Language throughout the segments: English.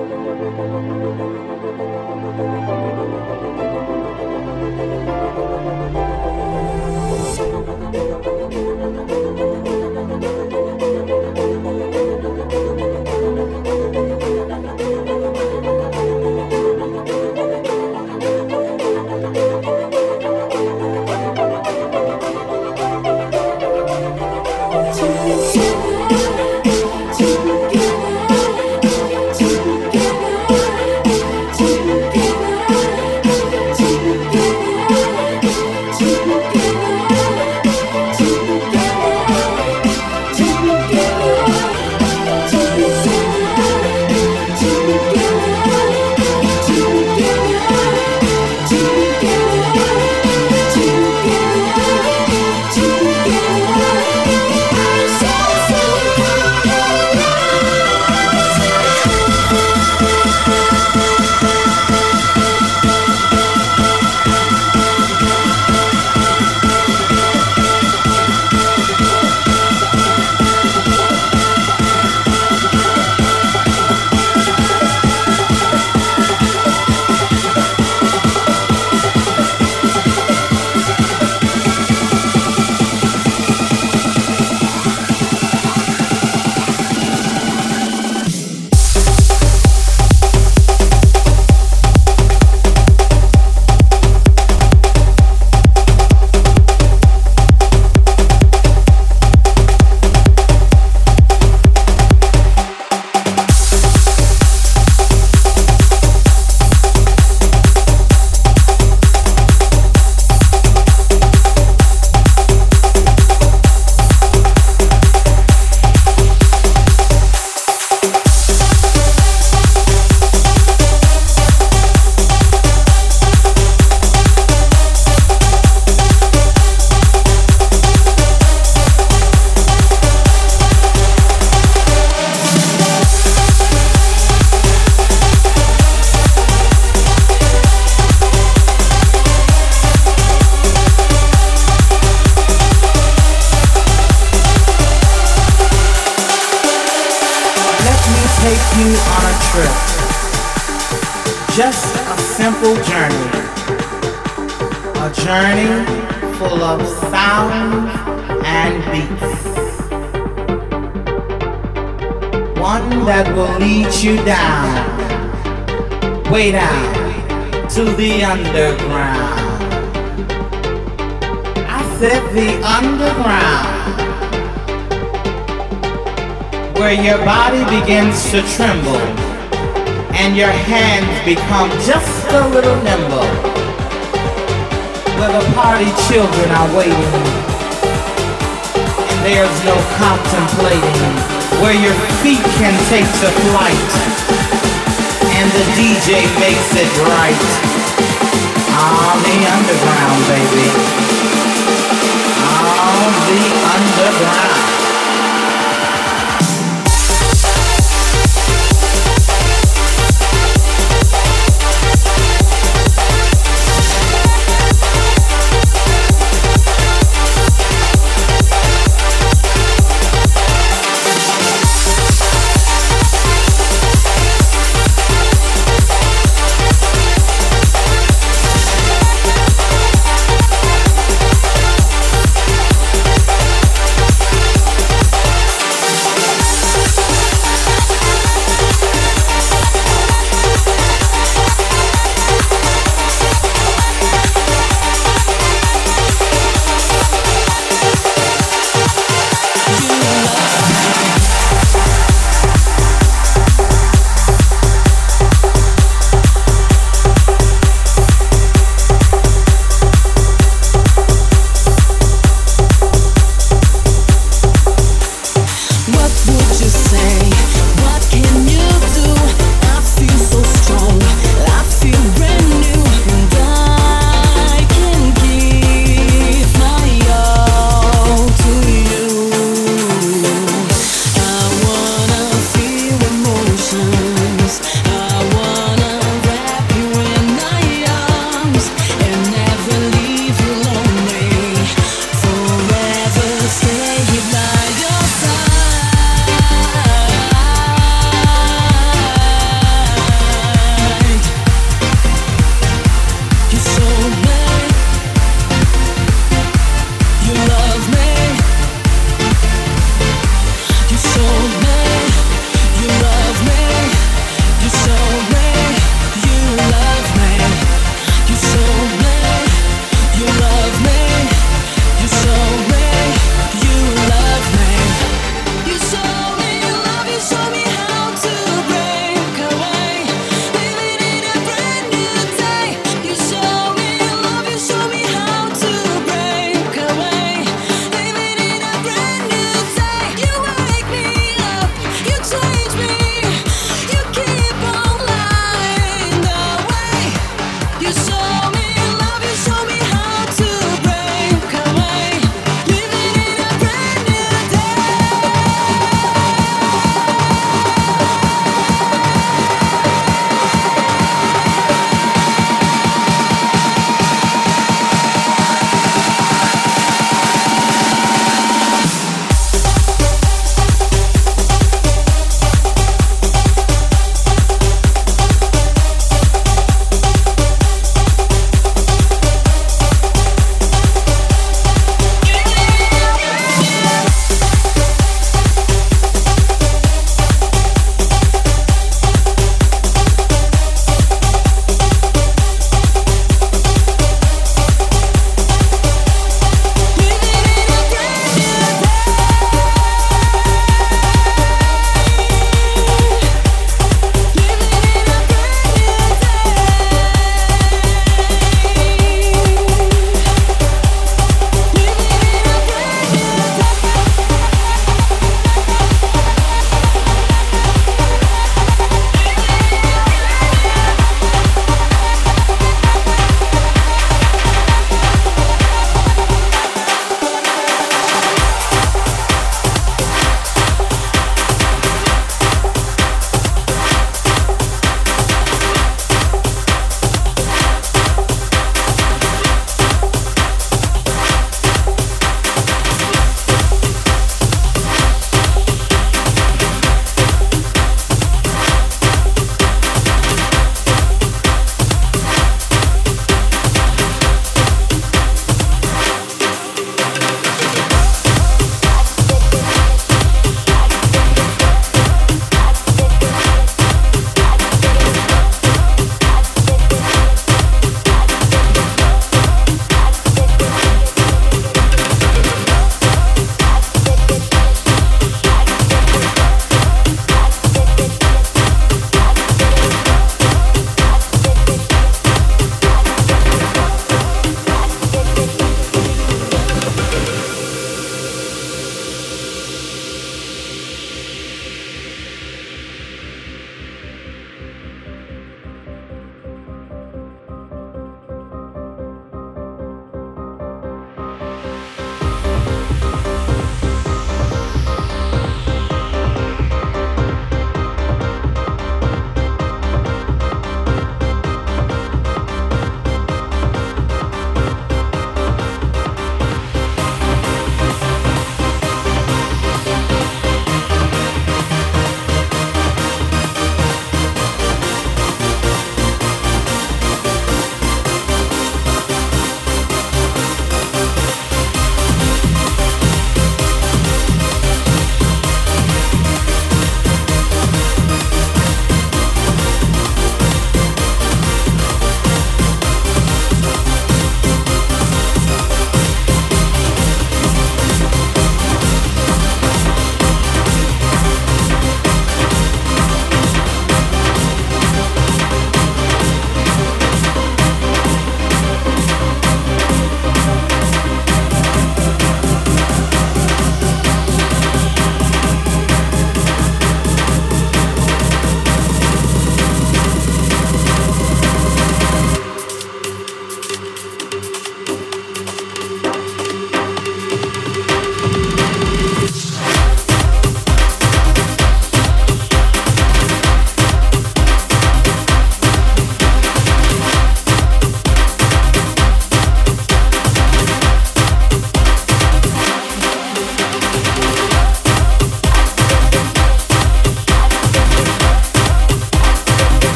Thank you. To tremble and your hands become just a little nimble. Where the party children are waiting and there's no contemplating. Where your feet can take to flight and the DJ makes it right the underground baby. On the underground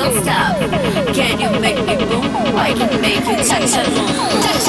don't stop. Can you make me boom? I can make you touch a moon.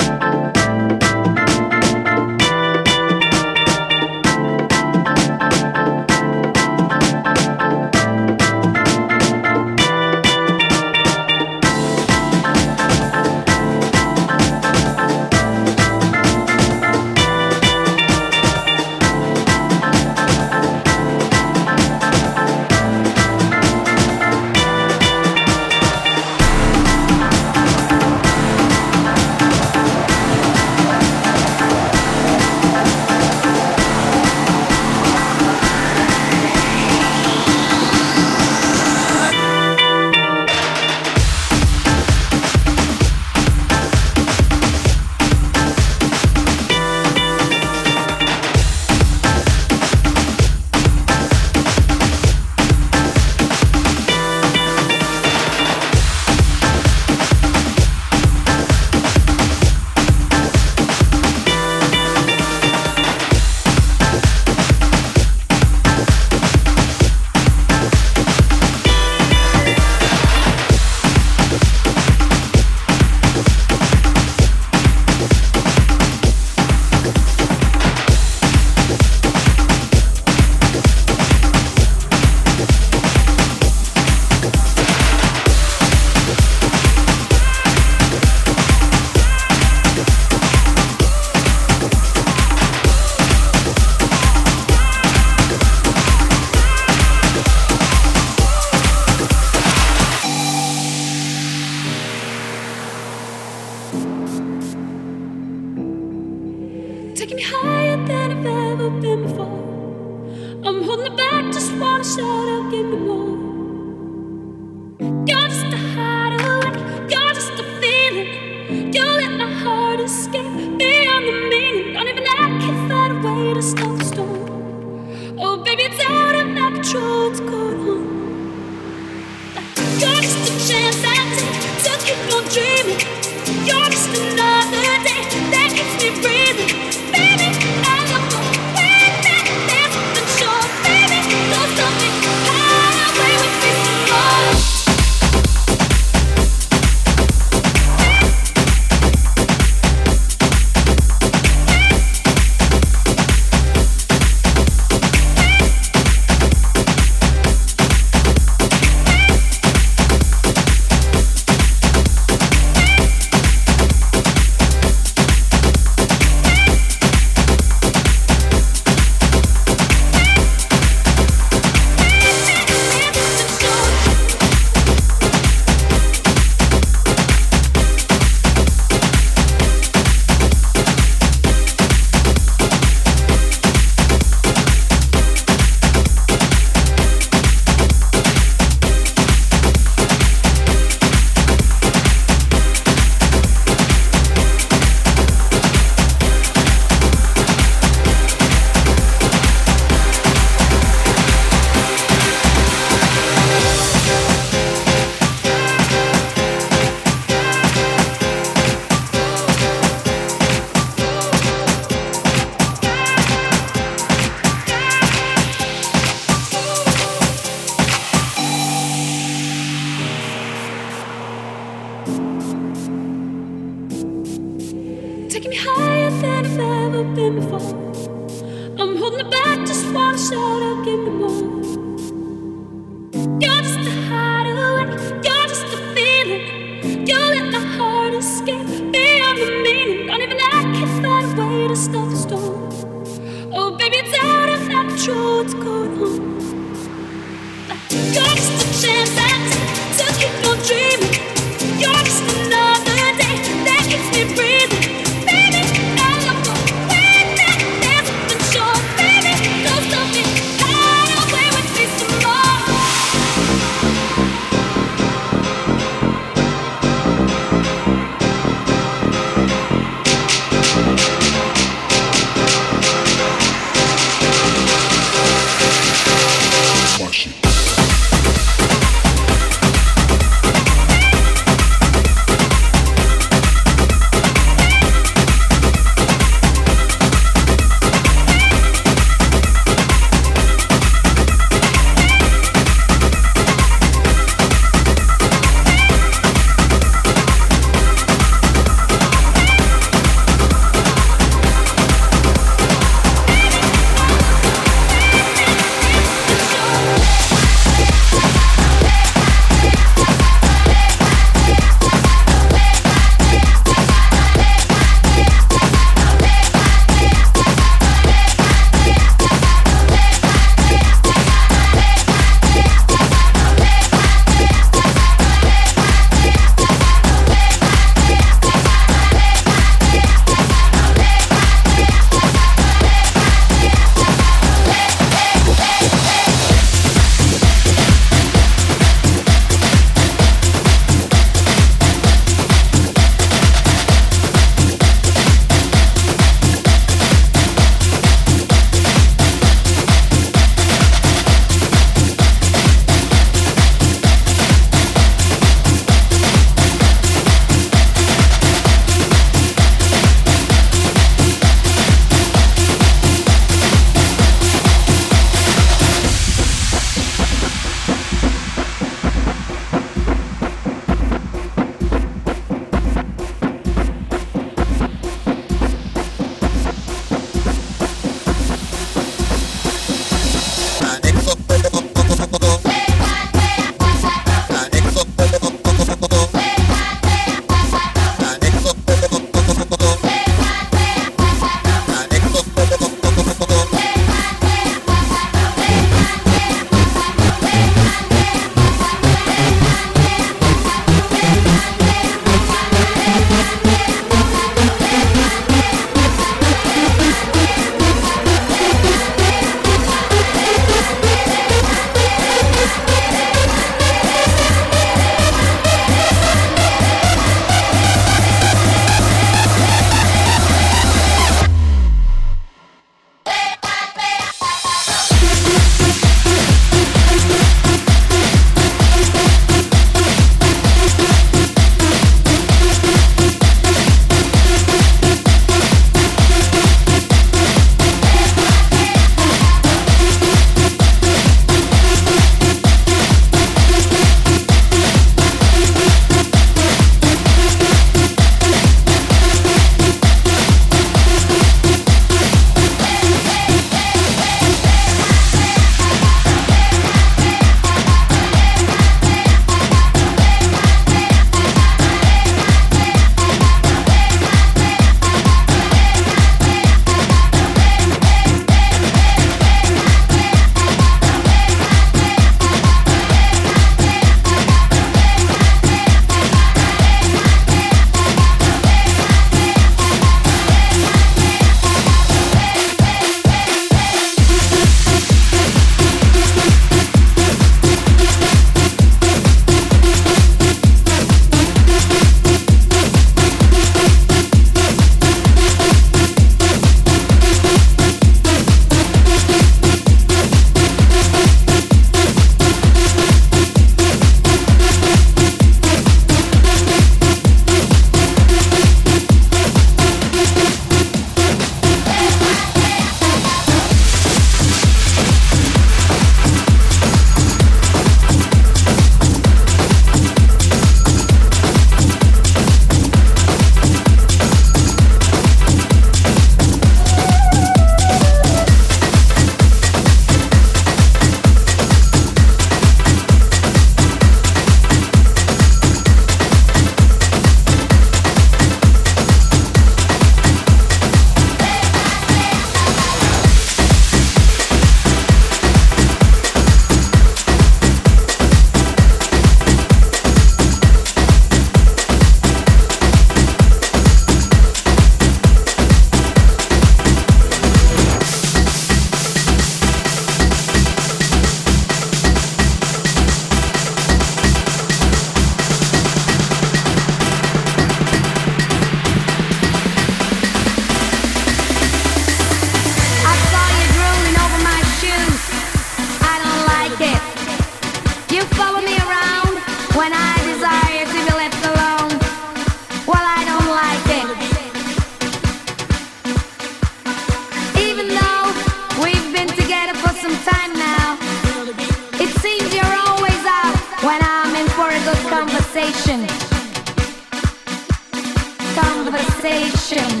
paixão.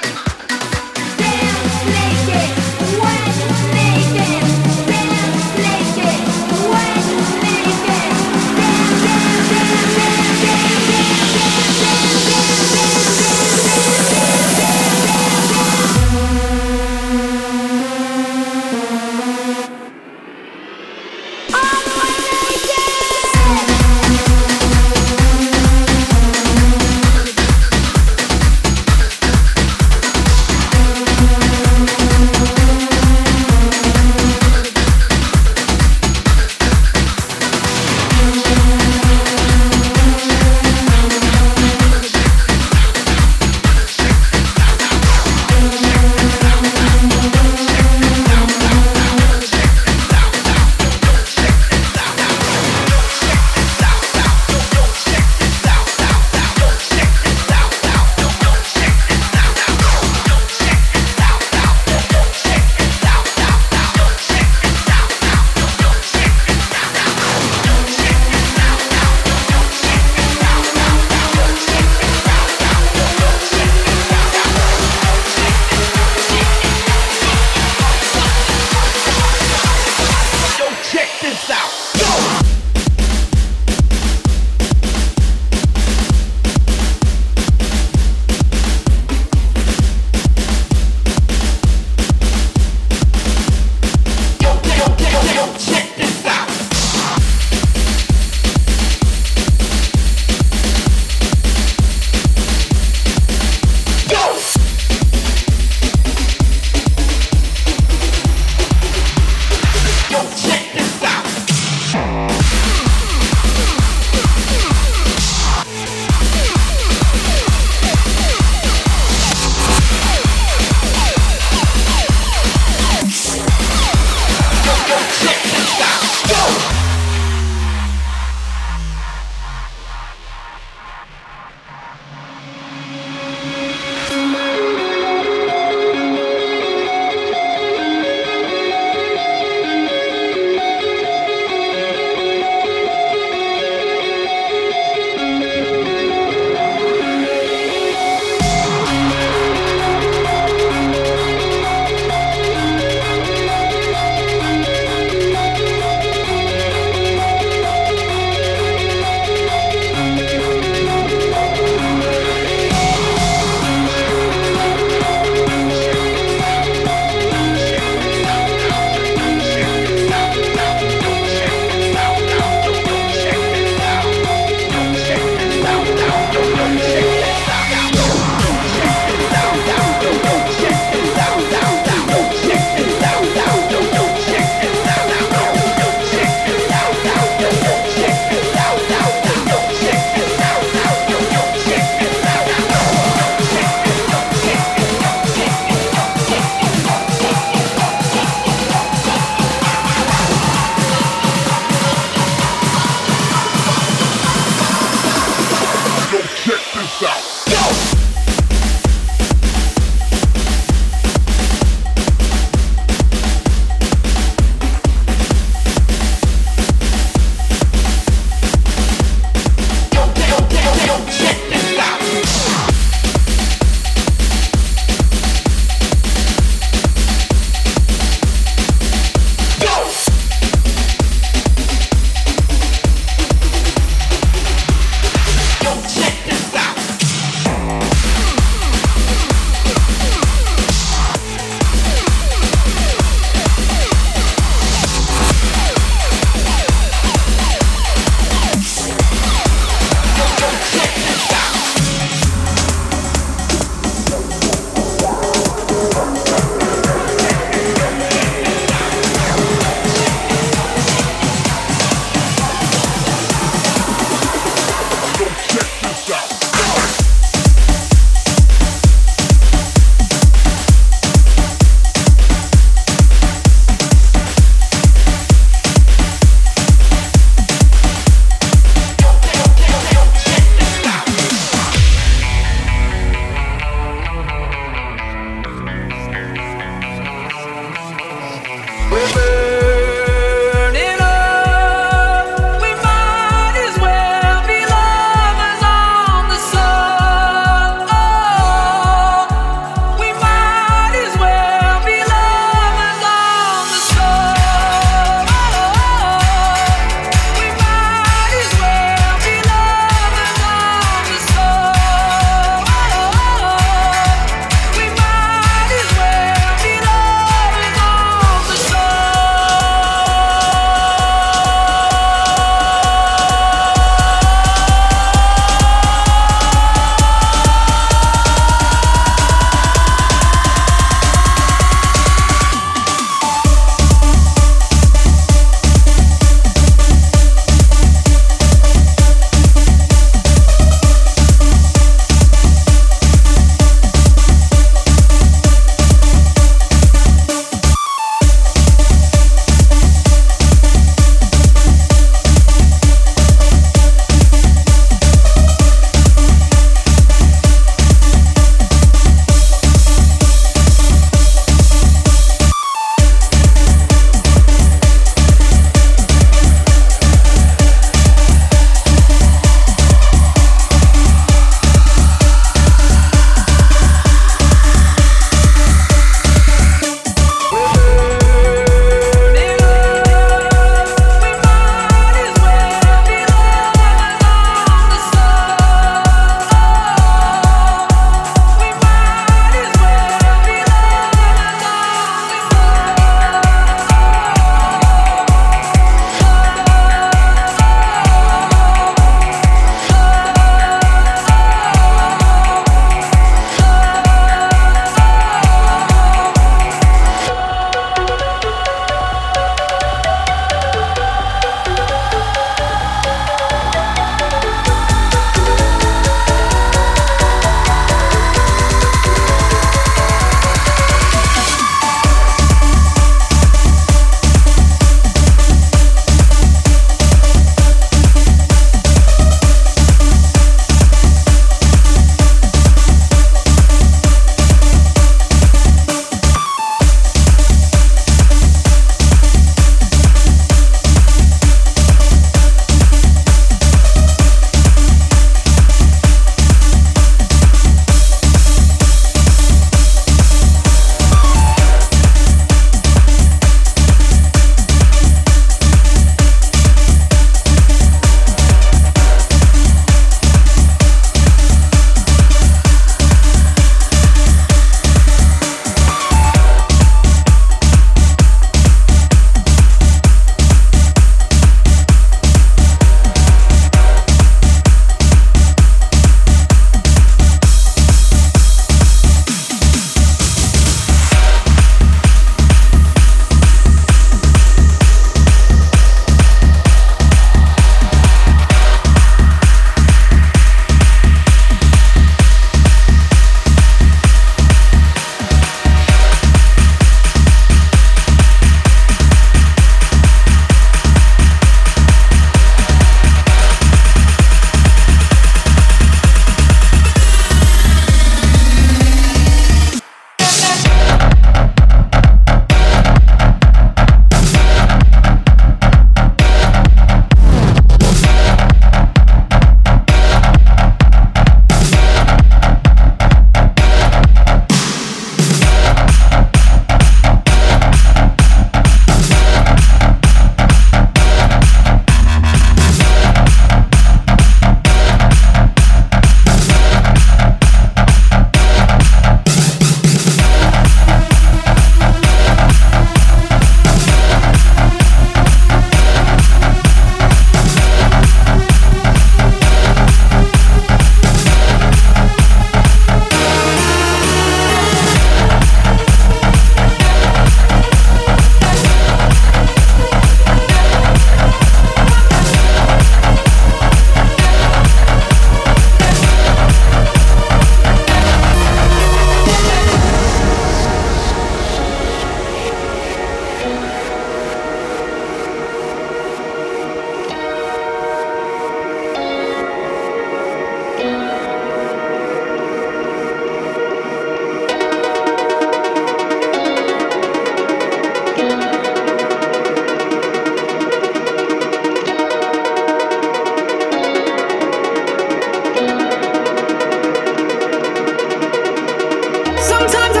Sometimes